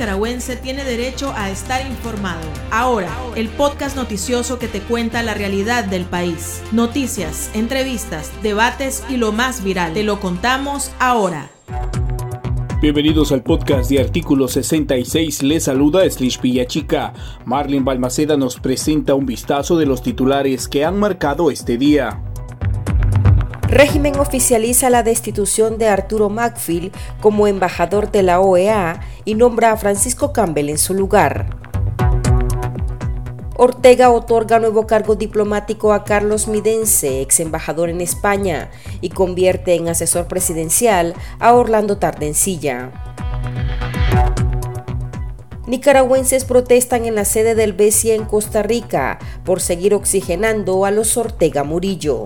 nicaragüense tiene derecho a estar informado. Ahora, el podcast noticioso que te cuenta la realidad del país. Noticias, entrevistas, debates y lo más viral. Te lo contamos ahora. Bienvenidos al podcast de Artículo 66. Les saluda Slish Chica. Marlene Balmaceda nos presenta un vistazo de los titulares que han marcado este día. Régimen oficializa la destitución de Arturo Macfield como embajador de la OEA y nombra a Francisco Campbell en su lugar. Ortega otorga nuevo cargo diplomático a Carlos Midense, ex embajador en España, y convierte en asesor presidencial a Orlando Tardencilla. Nicaragüenses protestan en la sede del BESIA en Costa Rica por seguir oxigenando a los Ortega Murillo.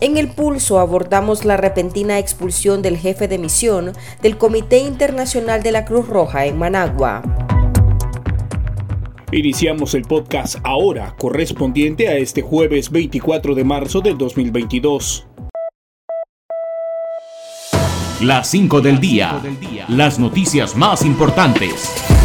En el pulso abordamos la repentina expulsión del jefe de misión del Comité Internacional de la Cruz Roja en Managua. Iniciamos el podcast ahora, correspondiente a este jueves 24 de marzo del 2022. Las 5 del día. Las noticias más importantes.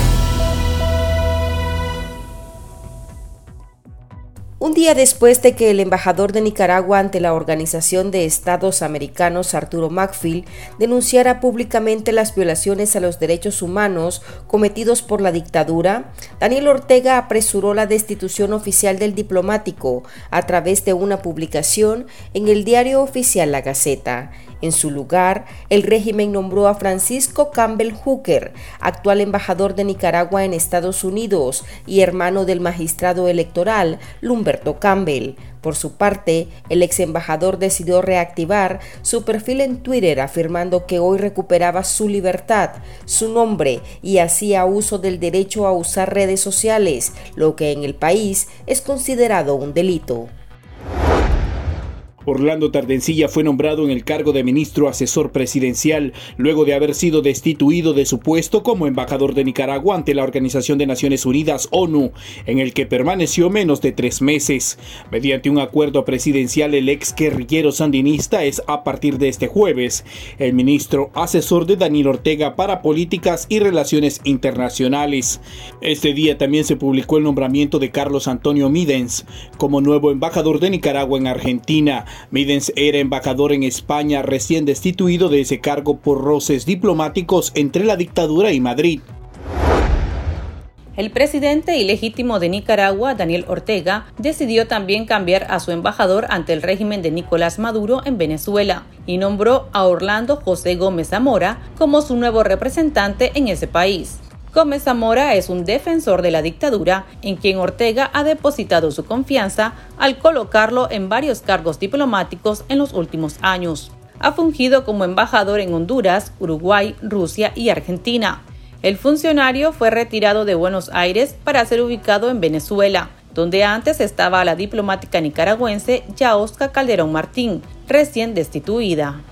Un día después de que el embajador de Nicaragua ante la Organización de Estados Americanos, Arturo Macfield, denunciara públicamente las violaciones a los derechos humanos cometidos por la dictadura, Daniel Ortega apresuró la destitución oficial del diplomático a través de una publicación en el diario oficial La Gaceta. En su lugar, el régimen nombró a Francisco Campbell Hooker, actual embajador de Nicaragua en Estados Unidos y hermano del magistrado electoral Lumberto Campbell. Por su parte, el ex embajador decidió reactivar su perfil en Twitter afirmando que hoy recuperaba su libertad, su nombre y hacía uso del derecho a usar redes sociales, lo que en el país es considerado un delito. Orlando Tardencilla fue nombrado en el cargo de ministro asesor presidencial luego de haber sido destituido de su puesto como embajador de Nicaragua ante la Organización de Naciones Unidas ONU, en el que permaneció menos de tres meses. Mediante un acuerdo presidencial, el ex guerrillero sandinista es a partir de este jueves el ministro asesor de Daniel Ortega para políticas y relaciones internacionales. Este día también se publicó el nombramiento de Carlos Antonio Midens como nuevo embajador de Nicaragua en Argentina. Midens era embajador en España recién destituido de ese cargo por roces diplomáticos entre la dictadura y Madrid. El presidente ilegítimo de Nicaragua, Daniel Ortega, decidió también cambiar a su embajador ante el régimen de Nicolás Maduro en Venezuela y nombró a Orlando José Gómez Zamora como su nuevo representante en ese país. Gómez Zamora es un defensor de la dictadura en quien Ortega ha depositado su confianza al colocarlo en varios cargos diplomáticos en los últimos años. Ha fungido como embajador en Honduras, Uruguay, Rusia y Argentina. El funcionario fue retirado de Buenos Aires para ser ubicado en Venezuela, donde antes estaba la diplomática nicaragüense Yaosca Calderón Martín, recién destituida.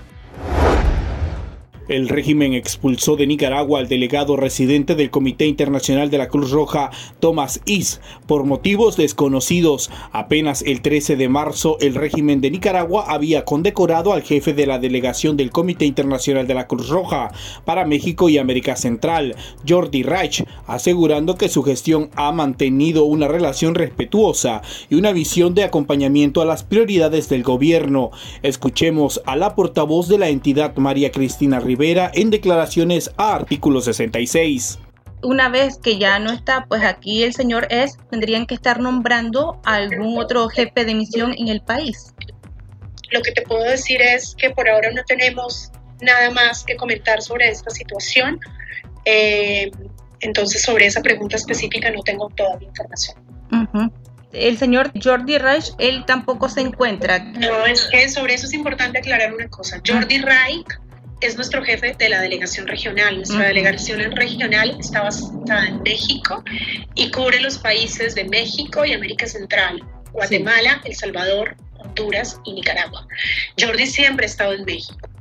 El régimen expulsó de Nicaragua al delegado residente del Comité Internacional de la Cruz Roja, Thomas Is, por motivos desconocidos. Apenas el 13 de marzo, el régimen de Nicaragua había condecorado al jefe de la delegación del Comité Internacional de la Cruz Roja para México y América Central, Jordi Reich, asegurando que su gestión ha mantenido una relación respetuosa y una visión de acompañamiento a las prioridades del gobierno. Escuchemos a la portavoz de la entidad, María Cristina Rivera en declaraciones a artículo 66 una vez que ya no está, pues aquí el señor es, tendrían que estar nombrando a algún otro jefe de misión en el país. Lo que te puedo decir es que por ahora no tenemos nada más que comentar sobre esta situación. Eh, entonces, sobre esa pregunta específica no tengo toda la información. El señor Jordi Reich, él tampoco se encuentra. No, es que sobre eso es importante aclarar una cosa. Jordi Reich es nuestro jefe de la delegación regional. Nuestra delegación regional está basada en México y cubre los países de México y América Central, Guatemala, El Salvador, Honduras y Nicaragua. Jordi siempre ha estado en México.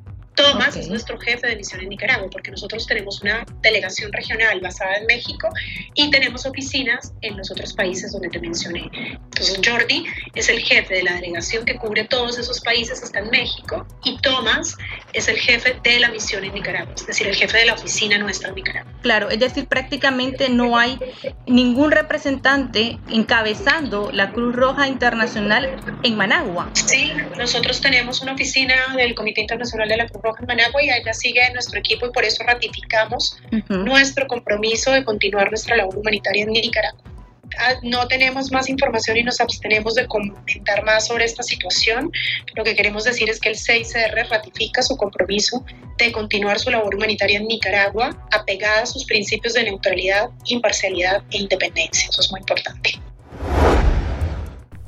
Tomás es nuestro jefe de misión en Nicaragua, porque nosotros tenemos una delegación regional basada en México y tenemos oficinas en los otros países donde te mencioné. Entonces, Jordi es el jefe de la delegación que cubre todos esos países, está en México, y Tomás es el jefe de la misión en Nicaragua, es decir, el jefe de la oficina nuestra en Nicaragua. Claro, es decir, prácticamente no hay ningún representante encabezando la Cruz Roja Internacional en Managua. Sí, nosotros tenemos una oficina del Comité Internacional de la Cruz Roja en Managua y allá sigue nuestro equipo y por eso ratificamos nuestro compromiso de continuar nuestra labor humanitaria en Nicaragua. Ah, no tenemos más información y nos abstenemos de comentar más sobre esta situación. Lo que queremos decir es que el 6CR ratifica su compromiso de continuar su labor humanitaria en Nicaragua apegada a sus principios de neutralidad, imparcialidad e independencia. Eso es muy importante.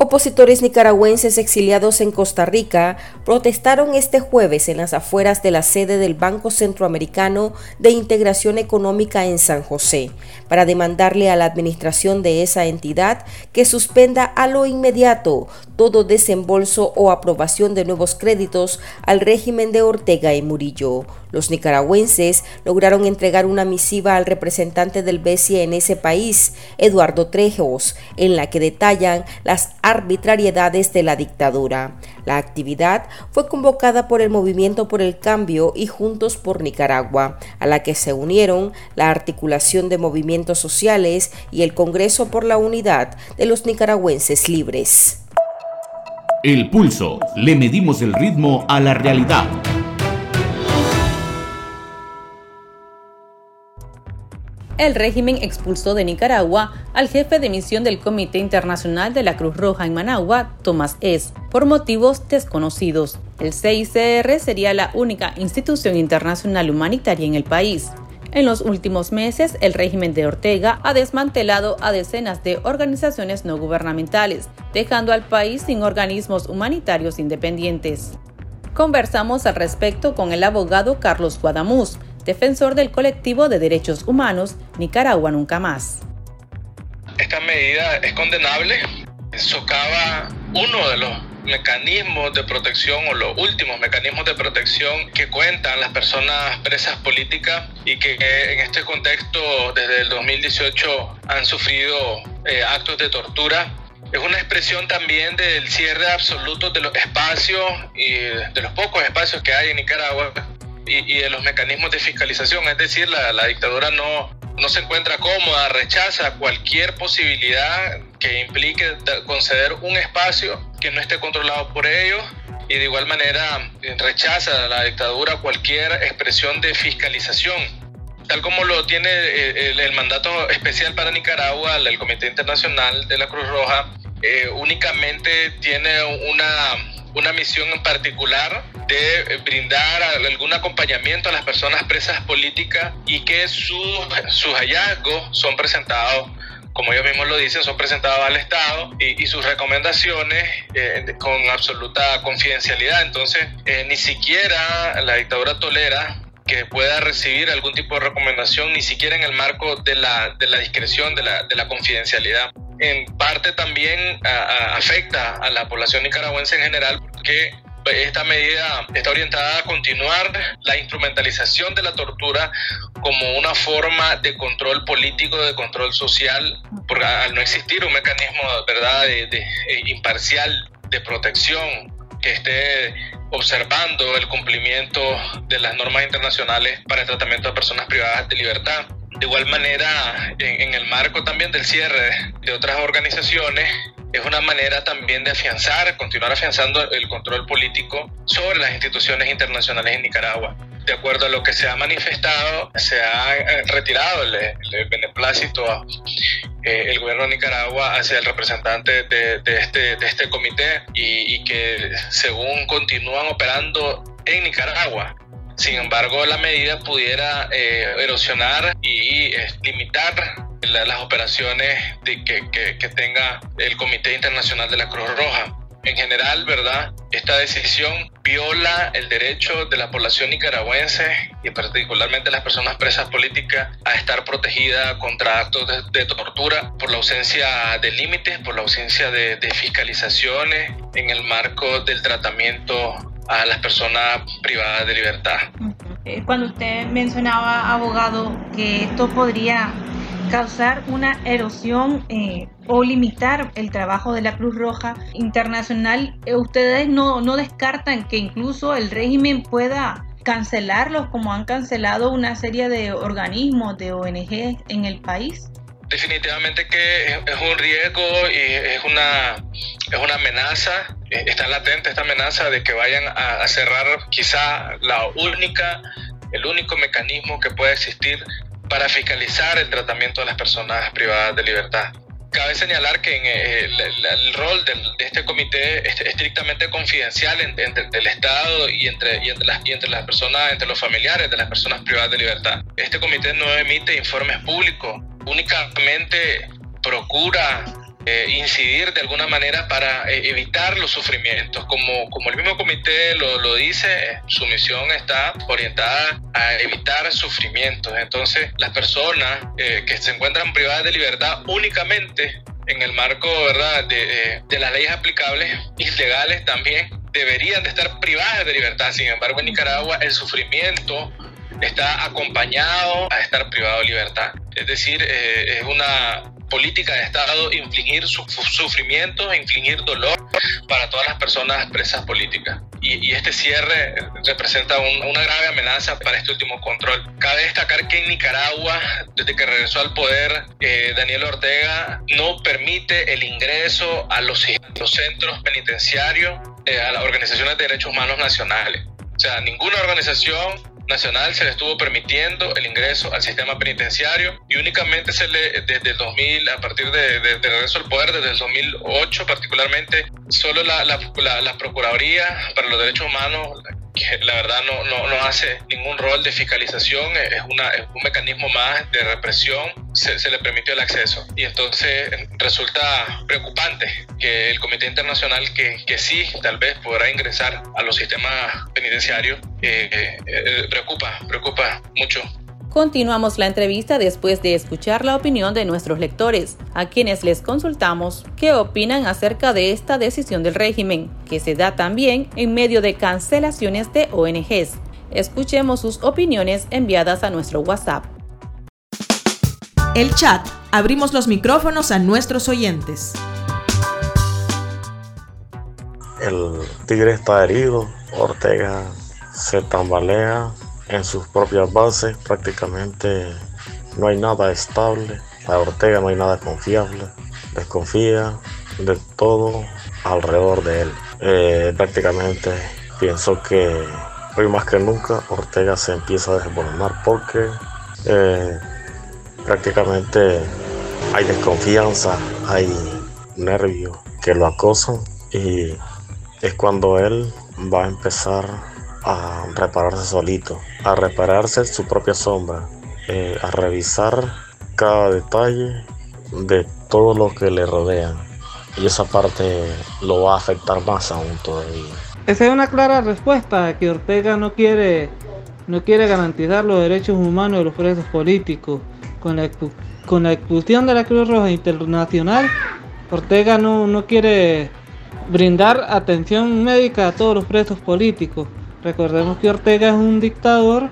Opositores nicaragüenses exiliados en Costa Rica protestaron este jueves en las afueras de la sede del Banco Centroamericano de Integración Económica en San José para demandarle a la administración de esa entidad que suspenda a lo inmediato todo desembolso o aprobación de nuevos créditos al régimen de Ortega y Murillo. Los nicaragüenses lograron entregar una misiva al representante del BCE en ese país, Eduardo Trejos, en la que detallan las arbitrariedades de la dictadura. La actividad fue convocada por el Movimiento por el Cambio y Juntos por Nicaragua, a la que se unieron la Articulación de Movimientos Sociales y el Congreso por la Unidad de los Nicaragüenses Libres. El pulso. Le medimos el ritmo a la realidad. El régimen expulsó de Nicaragua al jefe de misión del Comité Internacional de la Cruz Roja en Managua, Tomás Es, por motivos desconocidos. El CICR sería la única institución internacional humanitaria en el país. En los últimos meses, el régimen de Ortega ha desmantelado a decenas de organizaciones no gubernamentales, dejando al país sin organismos humanitarios independientes. Conversamos al respecto con el abogado Carlos Guadamuz, defensor del colectivo de derechos humanos Nicaragua Nunca Más. Esta medida es condenable, socava uno de los mecanismos de protección o los últimos mecanismos de protección que cuentan las personas presas políticas y que en este contexto desde el 2018 han sufrido eh, actos de tortura. Es una expresión también del cierre absoluto de los espacios y de los pocos espacios que hay en Nicaragua y, de los mecanismos de fiscalización. Es decir, la, dictadura no, no se encuentra cómoda, rechaza cualquier posibilidad que implique conceder un espacio que no esté controlado por ellos y de igual manera rechaza la dictadura cualquier expresión de fiscalización. Tal como lo tiene eh, el, mandato especial para Nicaragua, el Comité Internacional de la Cruz Roja, eh, únicamente tiene una una misión en particular de eh, brindar algún acompañamiento a las personas presas políticas y que sus, sus hallazgos son presentados como ellos mismos lo dicen, son presentados al Estado y, sus recomendaciones eh, con absoluta confidencialidad. Entonces, eh, ni siquiera la dictadura tolera que pueda recibir algún tipo de recomendación, ni siquiera en el marco de la, de la discreción, de la, de la confidencialidad en parte también afecta a la población nicaragüense en general porque esta medida está orientada a continuar la instrumentalización de la tortura como una forma de control político, de control social, porque al no existir un mecanismo ¿verdad? De, eh, imparcial de protección que esté observando el cumplimiento de las normas internacionales para el tratamiento de personas privadas de libertad. De igual manera, en, el marco también del cierre de otras organizaciones, es una manera también de afianzar, continuar afianzando el control político sobre las instituciones internacionales en Nicaragua. De acuerdo a lo que se ha manifestado, se ha eh, retirado el, beneplácito a, eh, el gobierno de Nicaragua hacia el representante de, este, este comité y que según continúan operando en Nicaragua, sin embargo, la medida pudiera eh, erosionar y eh, limitar las operaciones de que, que, tenga el Comité Internacional de la Cruz Roja. En general, ¿verdad? Esta decisión viola el derecho de la población nicaragüense y particularmente las personas presas políticas a estar protegida contra actos de, tortura por la ausencia de límites, por la ausencia de, de fiscalizaciones en el marco del tratamiento a las personas privadas de libertad. Eh, cuando usted mencionaba, abogado, que esto podría causar una erosión eh, o limitar el trabajo de la Cruz Roja Internacional, eh, ¿ustedes no, no descartan que incluso el régimen pueda cancelarlos como han cancelado una serie de organismos, de ONG en el país? Definitivamente que es un riesgo y es una, es una amenaza, eh, está latente esta amenaza de que vayan a, cerrar quizá la única, el único mecanismo que puede existir para fiscalizar el tratamiento de las personas privadas de libertad. Cabe señalar que eh, el, rol de este comité es estrictamente confidencial entre, el Estado y entre, y entre, las, y entre las personas, entre los familiares de las personas privadas de libertad. Este comité no emite informes públicos, únicamente procura eh, incidir de alguna manera para eh, evitar los sufrimientos. Como, como el mismo comité lo, lo dice, su misión está orientada a evitar sufrimientos. Entonces, las personas eh, que se encuentran privadas de libertad únicamente en el marco. De, de las leyes aplicables y legales también deberían de estar privadas de libertad. Sin embargo, en Nicaragua el sufrimiento está acompañado a estar privado de libertad. Es decir, es una política de Estado infligir su, sufrimiento, infligir dolor para todas las personas presas políticas. Y, este cierre representa una grave amenaza para este último control. Cabe destacar que en Nicaragua, desde que regresó al poder, eh, Daniel Ortega no permite el ingreso a los, centros penitenciarios, eh, a las organizaciones de derechos humanos nacionales. O sea, ninguna organización nacional se le estuvo permitiendo el ingreso al sistema penitenciario y únicamente se le, desde el 2000, a partir de, regreso al poder, desde el 2008 particularmente, solo la, la, la, Procuraduría para los Derechos Humanos, la verdad no, no, no, hace ningún rol de fiscalización, es, una, es un mecanismo más de represión, se, se, le permitió el acceso. Y entonces resulta preocupante que el Comité Internacional, que, que sí tal vez podrá ingresar a los sistemas penitenciarios, eh, eh, preocupa, preocupa mucho. Continuamos la entrevista después de escuchar la opinión de nuestros lectores, a quienes les consultamos qué opinan acerca de esta decisión del régimen, que se da también en medio de cancelaciones de ONGs. Escuchemos sus opiniones enviadas a nuestro WhatsApp. El chat. Abrimos los micrófonos a nuestros oyentes. El tigre está herido, Ortega se tambalea en sus propias bases, prácticamente no hay nada estable. Para Ortega no hay nada confiable. Desconfía de todo alrededor de él. Eh, prácticamente pienso que hoy más que nunca Ortega se empieza a desbordar porque eh, prácticamente hay desconfianza, hay nervios que lo acosan y es cuando él va a empezar a repararse solito, a repararse su propia sombra, eh, a revisar cada detalle de todo lo que le rodea. Y esa parte lo va a afectar más aún todavía. Esa es una clara respuesta que Ortega no quiere, no quiere garantizar los derechos humanos de los presos políticos. Con la, con la expulsión de la Cruz Roja Internacional, Ortega no, no quiere brindar atención médica a todos los presos políticos. Recordemos que Ortega es un dictador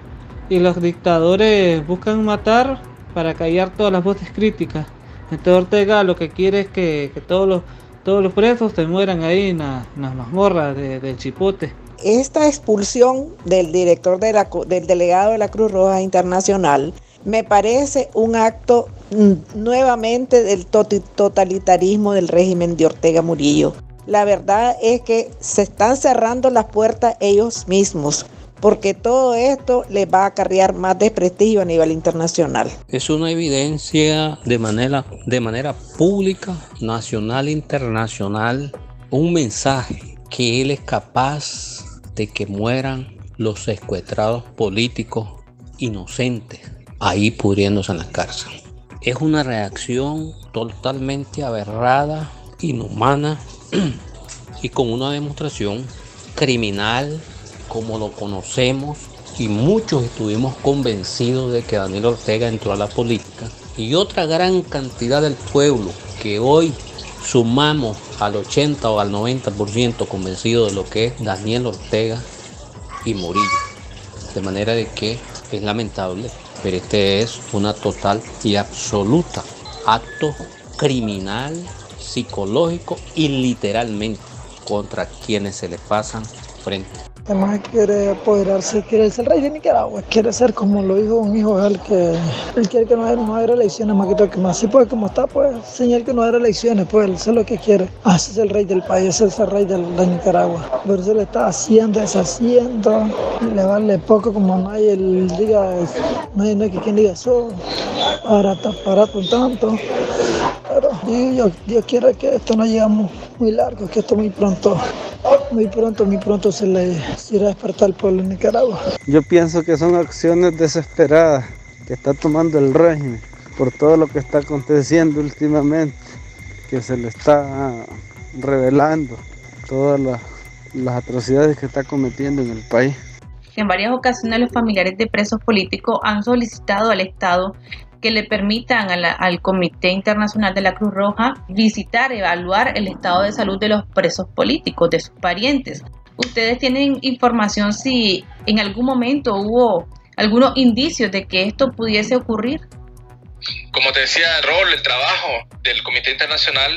y los dictadores buscan matar para callar todas las voces críticas. Entonces Ortega lo que quiere es que, todos, los, todos los presos se mueran ahí en, las mazmorras del Chipote. Esta expulsión del director de la, del delegado de la Cruz Roja Internacional me parece un acto mm, nuevamente del totalitarismo del régimen de Ortega Murillo la verdad es que se están cerrando las puertas ellos mismos porque todo esto les va a acarrear más desprestigio a nivel internacional. Es una evidencia de manera, de manera pública, nacional e internacional, un mensaje que él es capaz de que mueran los secuestrados políticos inocentes ahí pudriéndose en la cárcel. Es una reacción totalmente aberrada, inhumana y con una demostración criminal como lo conocemos y muchos estuvimos convencidos de que Daniel Ortega entró a la política y otra gran cantidad del pueblo que hoy sumamos al 80 o al 90% convencido de lo que es Daniel Ortega y Murillo. De manera de que es lamentable, pero este es una total y absoluta acto criminal psicológico y literalmente contra quienes se le pasan frente. Este más quiere apoderarse, quiere ser rey de Nicaragua, quiere ser como lo dijo un hijo él, que él quiere que no haya, no haya elecciones más que todo que más. Sí, pues como está, pues señal que no haya elecciones, pues él es lo que quiere. Ah, ese es el rey del país, es el rey de, de Nicaragua. Pero eso le está haciendo, deshaciendo, le vale poco como el diga, no hay, hay quien diga eso, está parado con tanto. Pero Dios, Dios quiere que esto no llegue muy largo, que esto muy pronto muy pronto, muy pronto se le irá a despertar al pueblo de Nicaragua. Yo pienso que son acciones desesperadas que está tomando el régimen por todo lo que está aconteciendo últimamente, que se le está revelando todas las atrocidades que está cometiendo en el país. En varias ocasiones los familiares de presos políticos han solicitado al Estado que le permitan al Comité Internacional de la Cruz Roja visitar, evaluar el estado de salud de los presos políticos, de sus parientes. ¿Ustedes tienen información si en algún momento hubo algunos indicios de que esto pudiese ocurrir? Como te decía, rol, el trabajo del Comité Internacional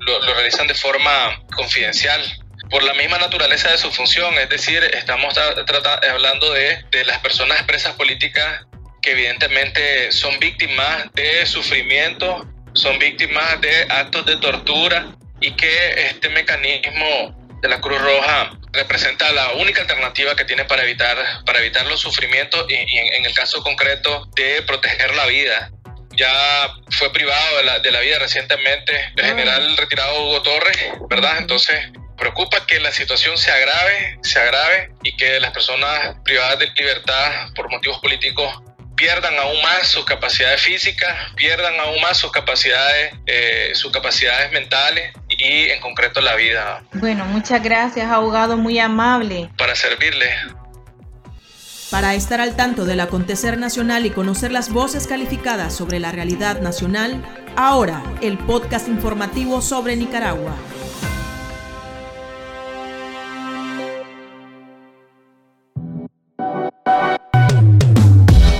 lo, lo realizan de forma confidencial por la misma naturaleza de su función, es decir, estamos hablando de, de, las personas presas políticas que evidentemente son víctimas de sufrimiento, son víctimas de actos de tortura y que este mecanismo de la Cruz Roja representa la única alternativa que tiene para evitar, para evitar los sufrimientos y, en, el caso concreto de proteger la vida. Ya fue privado de la, de la vida recientemente el ah. general retirado Hugo Torres, ¿verdad? Entonces preocupa que la situación se agrave, se agrave y que las personas privadas de libertad por motivos políticos pierdan aún más sus capacidades físicas, pierdan aún más sus capacidades, eh, sus capacidades mentales y en concreto la vida. Bueno, muchas gracias, abogado, muy amable. Para servirle. Para estar al tanto del acontecer nacional y conocer las voces calificadas sobre la realidad nacional, ahora el podcast informativo sobre Nicaragua.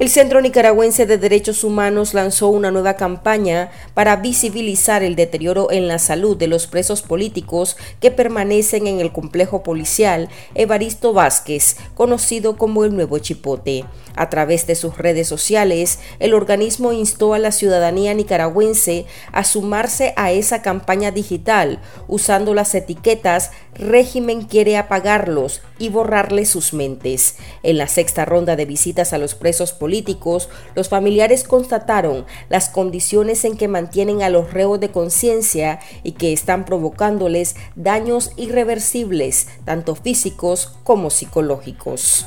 El Centro Nicaragüense de Derechos Humanos lanzó una nueva campaña para visibilizar el deterioro en la salud de los presos políticos que permanecen en el complejo policial Evaristo Vázquez, conocido como el Nuevo Chipote. A través de sus redes sociales, el organismo instó a la ciudadanía nicaragüense a sumarse a esa campaña digital usando las etiquetas régimen quiere apagarlos y borrarles sus mentes. En la sexta ronda de visitas a los presos políticos, los familiares constataron las condiciones en que mantienen a los reos de conciencia y que están provocándoles daños irreversibles, tanto físicos como psicológicos.